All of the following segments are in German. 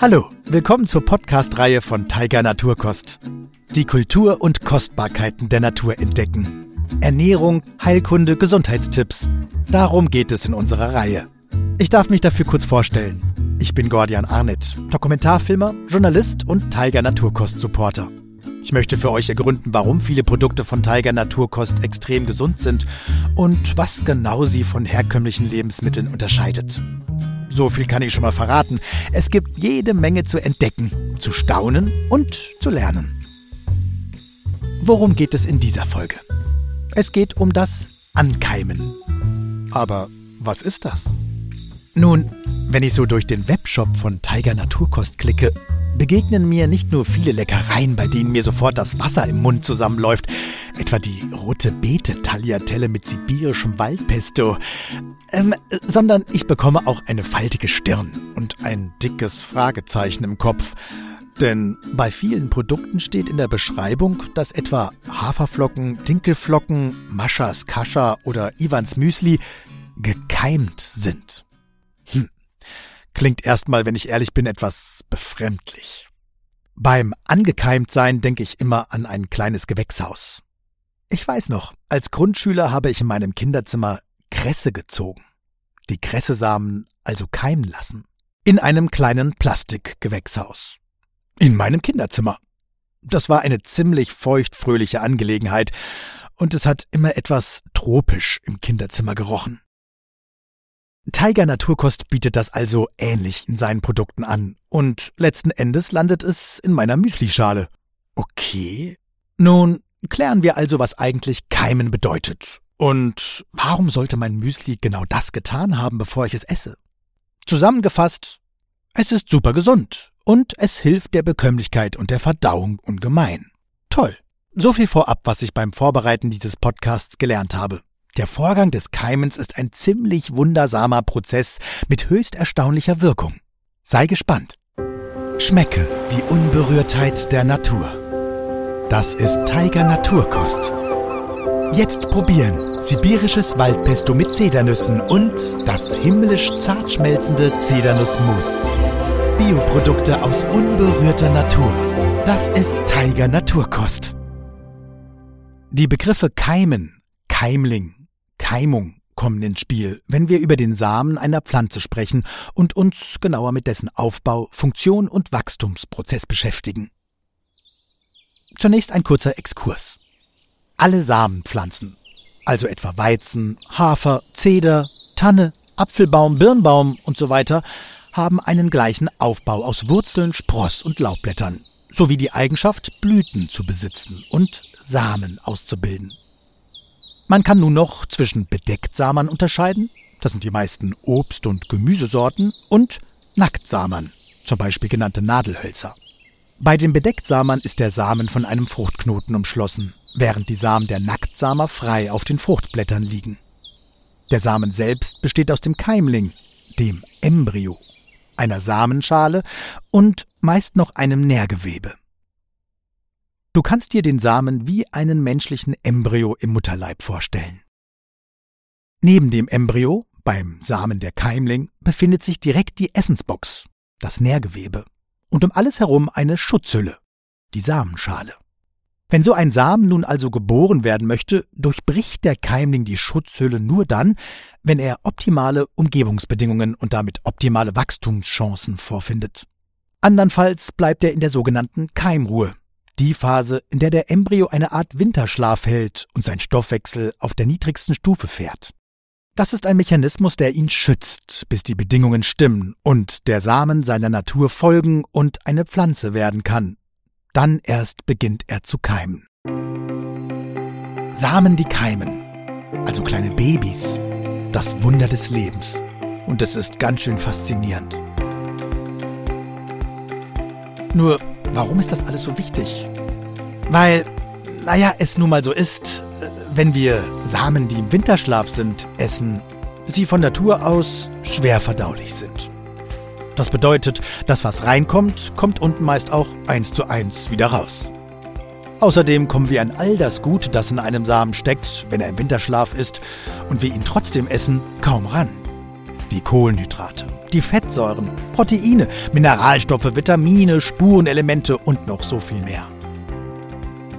Hallo, willkommen zur Podcast-Reihe von Tiger Naturkost. Die Kultur und Kostbarkeiten der Natur entdecken. Ernährung, Heilkunde, Gesundheitstipps. Darum geht es in unserer Reihe. Ich darf mich dafür kurz vorstellen. Ich bin Gordian Arnett, Dokumentarfilmer, Journalist und Tiger Naturkost Supporter. Ich möchte für euch ergründen, warum viele Produkte von Tiger Naturkost extrem gesund sind und was genau sie von herkömmlichen Lebensmitteln unterscheidet. So viel kann ich schon mal verraten. Es gibt jede Menge zu entdecken, zu staunen und zu lernen. Worum geht es in dieser Folge? Es geht um das Ankeimen. Aber was ist das? Nun, wenn ich so durch den Webshop von Tiger Naturkost klicke, begegnen mir nicht nur viele Leckereien, bei denen mir sofort das Wasser im Mund zusammenläuft, etwa die rote Beete-Tagliatelle mit sibirischem Waldpesto, ähm, sondern ich bekomme auch eine faltige Stirn und ein dickes Fragezeichen im Kopf. Denn bei vielen Produkten steht in der Beschreibung, dass etwa Haferflocken, Dinkelflocken, Maschas Kascha oder Ivans Müsli gekeimt sind. Hm. Klingt erstmal, wenn ich ehrlich bin, etwas befremdlich. Beim Angekeimtsein denke ich immer an ein kleines Gewächshaus. Ich weiß noch, als Grundschüler habe ich in meinem Kinderzimmer Kresse gezogen. Die Kressesamen also keimen lassen. In einem kleinen Plastikgewächshaus. In meinem Kinderzimmer. Das war eine ziemlich feuchtfröhliche Angelegenheit und es hat immer etwas tropisch im Kinderzimmer gerochen. Tiger Naturkost bietet das also ähnlich in seinen Produkten an und letzten Endes landet es in meiner Müslischale. Okay. Nun klären wir also, was eigentlich Keimen bedeutet. Und warum sollte mein Müsli genau das getan haben, bevor ich es esse? Zusammengefasst, es ist super gesund und es hilft der Bekömmlichkeit und der Verdauung ungemein. Toll. So viel vorab, was ich beim Vorbereiten dieses Podcasts gelernt habe. Der Vorgang des Keimens ist ein ziemlich wundersamer Prozess mit höchst erstaunlicher Wirkung. Sei gespannt. Schmecke die Unberührtheit der Natur. Das ist Tiger Naturkost. Jetzt probieren sibirisches Waldpesto mit Zedernüssen und das himmlisch zart schmelzende Zedernussmus. Bioprodukte aus unberührter Natur. Das ist Tiger Naturkost. Die Begriffe Keimen, Keimling, Keimung kommen ins Spiel, wenn wir über den Samen einer Pflanze sprechen und uns genauer mit dessen Aufbau, Funktion und Wachstumsprozess beschäftigen. Zunächst ein kurzer Exkurs. Alle Samenpflanzen, also etwa Weizen, Hafer, Zeder, Tanne, Apfelbaum, Birnbaum und so weiter, haben einen gleichen Aufbau aus Wurzeln, Spross und Laubblättern, sowie die Eigenschaft, Blüten zu besitzen und Samen auszubilden. Man kann nun noch zwischen Bedecktsamern unterscheiden, das sind die meisten Obst- und Gemüsesorten, und Nacktsamern, zum Beispiel genannte Nadelhölzer. Bei den Bedecktsamern ist der Samen von einem Fruchtknoten umschlossen, während die Samen der Nacktsamer frei auf den Fruchtblättern liegen. Der Samen selbst besteht aus dem Keimling, dem Embryo, einer Samenschale und meist noch einem Nährgewebe. Du kannst dir den Samen wie einen menschlichen Embryo im Mutterleib vorstellen. Neben dem Embryo, beim Samen der Keimling, befindet sich direkt die Essensbox, das Nährgewebe, und um alles herum eine Schutzhülle, die Samenschale. Wenn so ein Samen nun also geboren werden möchte, durchbricht der Keimling die Schutzhülle nur dann, wenn er optimale Umgebungsbedingungen und damit optimale Wachstumschancen vorfindet. Andernfalls bleibt er in der sogenannten Keimruhe, die Phase, in der der Embryo eine Art Winterschlaf hält und sein Stoffwechsel auf der niedrigsten Stufe fährt. Das ist ein Mechanismus, der ihn schützt, bis die Bedingungen stimmen und der Samen seiner Natur folgen und eine Pflanze werden kann. Dann erst beginnt er zu keimen. Samen, die keimen, also kleine Babys, das Wunder des Lebens. Und es ist ganz schön faszinierend. Nur Warum ist das alles so wichtig? Weil, naja, es nun mal so ist, wenn wir Samen, die im Winterschlaf sind, essen, sie von Natur aus schwer verdaulich sind. Das bedeutet, das, was reinkommt, kommt unten meist auch eins zu eins wieder raus. Außerdem kommen wir an all das Gut, das in einem Samen steckt, wenn er im Winterschlaf ist, und wir ihn trotzdem essen, kaum ran. die Kohlenhydrate, die Fettsäuren, Proteine, Mineralstoffe, Vitamine, Spurenelemente und noch so viel mehr.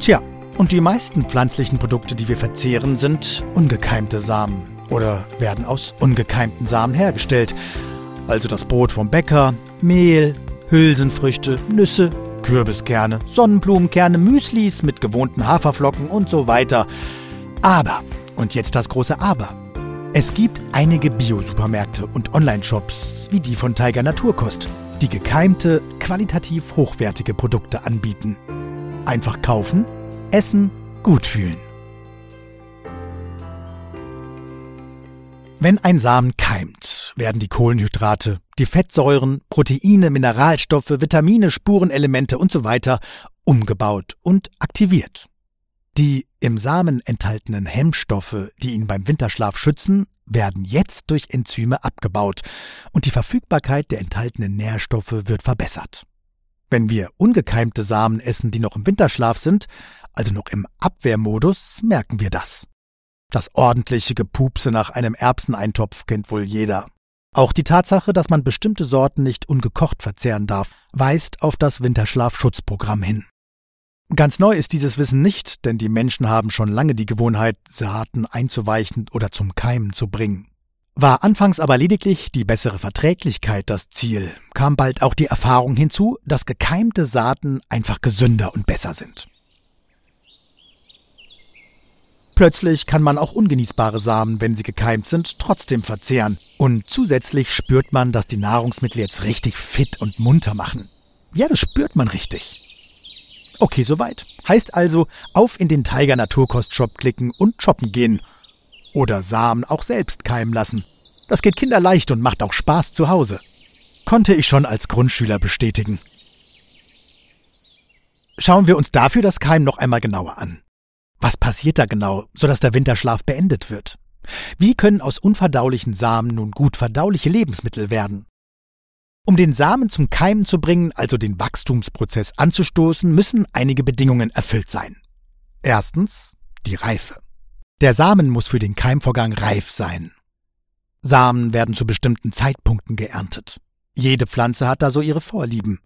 Tja, und die meisten pflanzlichen Produkte, die wir verzehren, sind ungekeimte Samen oder werden aus ungekeimten Samen hergestellt. Also das Brot vom Bäcker, Mehl, Hülsenfrüchte, Nüsse, Kürbiskerne, Sonnenblumenkerne, Müslis mit gewohnten Haferflocken und so weiter. Aber, und jetzt das große Aber, es gibt einige Bio-Supermärkte und Online-Shops, wie die von Tiger Naturkost, die gekeimte, qualitativ hochwertige Produkte anbieten. Einfach kaufen, essen, gut fühlen. Wenn ein Samen keimt, werden die Kohlenhydrate, die Fettsäuren, Proteine, Mineralstoffe, Vitamine, Spurenelemente usw. So umgebaut und aktiviert. Die im Samen enthaltenen Hemmstoffe, die ihn beim Winterschlaf schützen, werden jetzt durch Enzyme abgebaut und die Verfügbarkeit der enthaltenen Nährstoffe wird verbessert. Wenn wir ungekeimte Samen essen, die noch im Winterschlaf sind, also noch im Abwehrmodus, merken wir das. Das ordentliche Gepupse nach einem Erbseneintopf kennt wohl jeder. Auch die Tatsache, dass man bestimmte Sorten nicht ungekocht verzehren darf, weist auf das Winterschlafschutzprogramm hin. Ganz neu ist dieses Wissen nicht, denn die Menschen haben schon lange die Gewohnheit, Saaten einzuweichen oder zum Keimen zu bringen. War anfangs aber lediglich die bessere Verträglichkeit das Ziel, kam bald auch die Erfahrung hinzu, dass gekeimte Saaten einfach gesünder und besser sind. Plötzlich kann man auch ungenießbare Samen, wenn sie gekeimt sind, trotzdem verzehren. Und zusätzlich spürt man, dass die Nahrungsmittel jetzt richtig fit und munter machen. Ja, das spürt man richtig. Okay, soweit. Heißt also, auf in den Tiger Naturkost Shop klicken und shoppen gehen. Oder Samen auch selbst keimen lassen. Das geht kinderleicht und macht auch Spaß zu Hause. Konnte ich schon als Grundschüler bestätigen. Schauen wir uns dafür das Keim noch einmal genauer an. Was passiert da genau, sodass der Winterschlaf beendet wird? Wie können aus unverdaulichen Samen nun gut verdauliche Lebensmittel werden? Um den Samen zum Keimen zu bringen, also den Wachstumsprozess anzustoßen, müssen einige Bedingungen erfüllt sein. Erstens die Reife. Der Samen muss für den Keimvorgang reif sein. Samen werden zu bestimmten Zeitpunkten geerntet. Jede Pflanze hat da so ihre Vorlieben.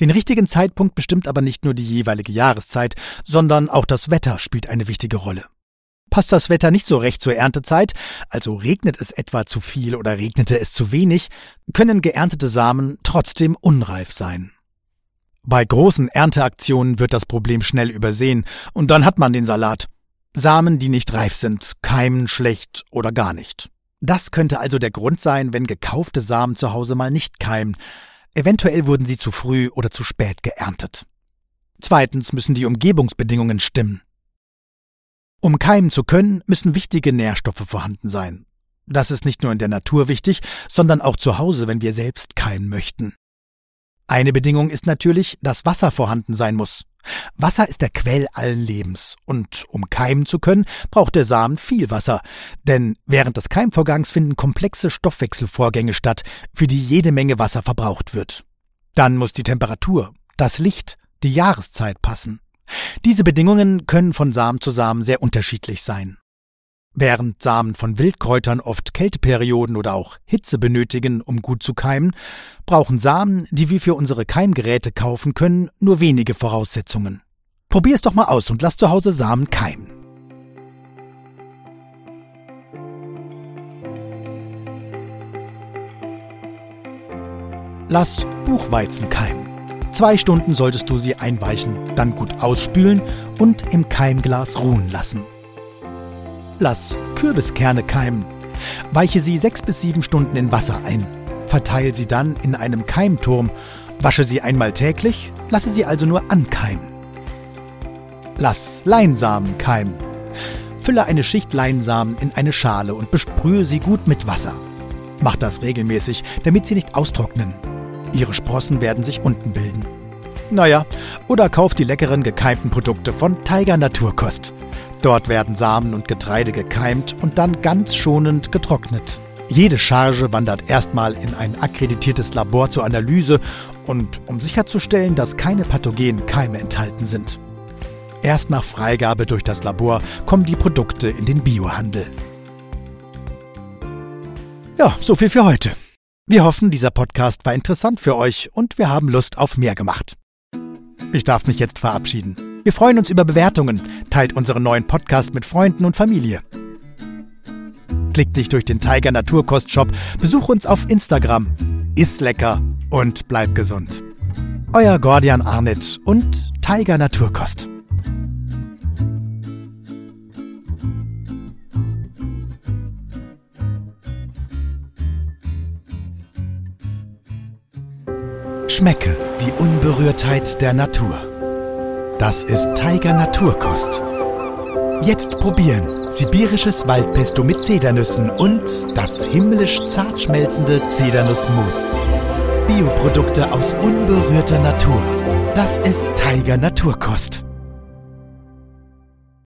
Den richtigen Zeitpunkt bestimmt aber nicht nur die jeweilige Jahreszeit, sondern auch das Wetter spielt eine wichtige Rolle. Passt das Wetter nicht so recht zur Erntezeit, also regnet es etwa zu viel oder regnete es zu wenig, können geerntete Samen trotzdem unreif sein. Bei großen Ernteaktionen wird das Problem schnell übersehen und dann hat man den Salat. Samen, die nicht reif sind, keimen schlecht oder gar nicht. Das könnte also der Grund sein, wenn gekaufte Samen zu Hause mal nicht keimen, Eventuell wurden sie zu früh oder zu spät geerntet. Zweitens müssen die Umgebungsbedingungen stimmen. Um keimen zu können, müssen wichtige Nährstoffe vorhanden sein. Das ist nicht nur in der Natur wichtig, sondern auch zu Hause, wenn wir selbst keimen möchten. Eine Bedingung ist natürlich, dass Wasser vorhanden sein muss. Wasser ist der Quell allen Lebens, und um keimen zu können, braucht der Samen viel Wasser, denn während des Keimvorgangs finden komplexe Stoffwechselvorgänge statt, für die jede Menge Wasser verbraucht wird. Dann muss die Temperatur, das Licht, die Jahreszeit passen. Diese Bedingungen können von Samen zu Samen sehr unterschiedlich sein. Während Samen von Wildkräutern oft Kälteperioden oder auch Hitze benötigen, um gut zu keimen, brauchen Samen, die wir für unsere Keimgeräte kaufen können, nur wenige Voraussetzungen. Probier es doch mal aus und lass zu Hause Samen keimen. Lass Buchweizen keimen. Zwei Stunden solltest du sie einweichen, dann gut ausspülen und im Keimglas ruhen lassen. Lass Kürbiskerne keimen. Weiche sie sechs bis sieben Stunden in Wasser ein. Verteile sie dann in einem Keimturm. Wasche sie einmal täglich, lasse sie also nur ankeimen. Lass Leinsamen keimen. Fülle eine Schicht Leinsamen in eine Schale und besprühe sie gut mit Wasser. Mach das regelmäßig, damit sie nicht austrocknen. Ihre Sprossen werden sich unten bilden. Naja, oder kauf die leckeren gekeimten Produkte von Tiger Naturkost. Dort werden Samen und Getreide gekeimt und dann ganz schonend getrocknet. Jede Charge wandert erstmal in ein akkreditiertes Labor zur Analyse und um sicherzustellen, dass keine pathogenen Keime enthalten sind. Erst nach Freigabe durch das Labor kommen die Produkte in den Biohandel. Ja, so viel für heute. Wir hoffen, dieser Podcast war interessant für euch und wir haben Lust auf mehr gemacht. Ich darf mich jetzt verabschieden. Wir freuen uns über Bewertungen. Teilt unseren neuen Podcast mit Freunden und Familie. Klick dich durch den Tiger Naturkost Shop, besuch uns auf Instagram. Iss lecker und bleib gesund. Euer Gordian Arnett und Tiger Naturkost. Schmecke die Unberührtheit der Natur. Das ist Tiger Naturkost. Jetzt probieren sibirisches Waldpesto mit Zedernüssen und das himmlisch zart schmelzende Zedernussmus. Bioprodukte aus unberührter Natur. Das ist Tiger Naturkost.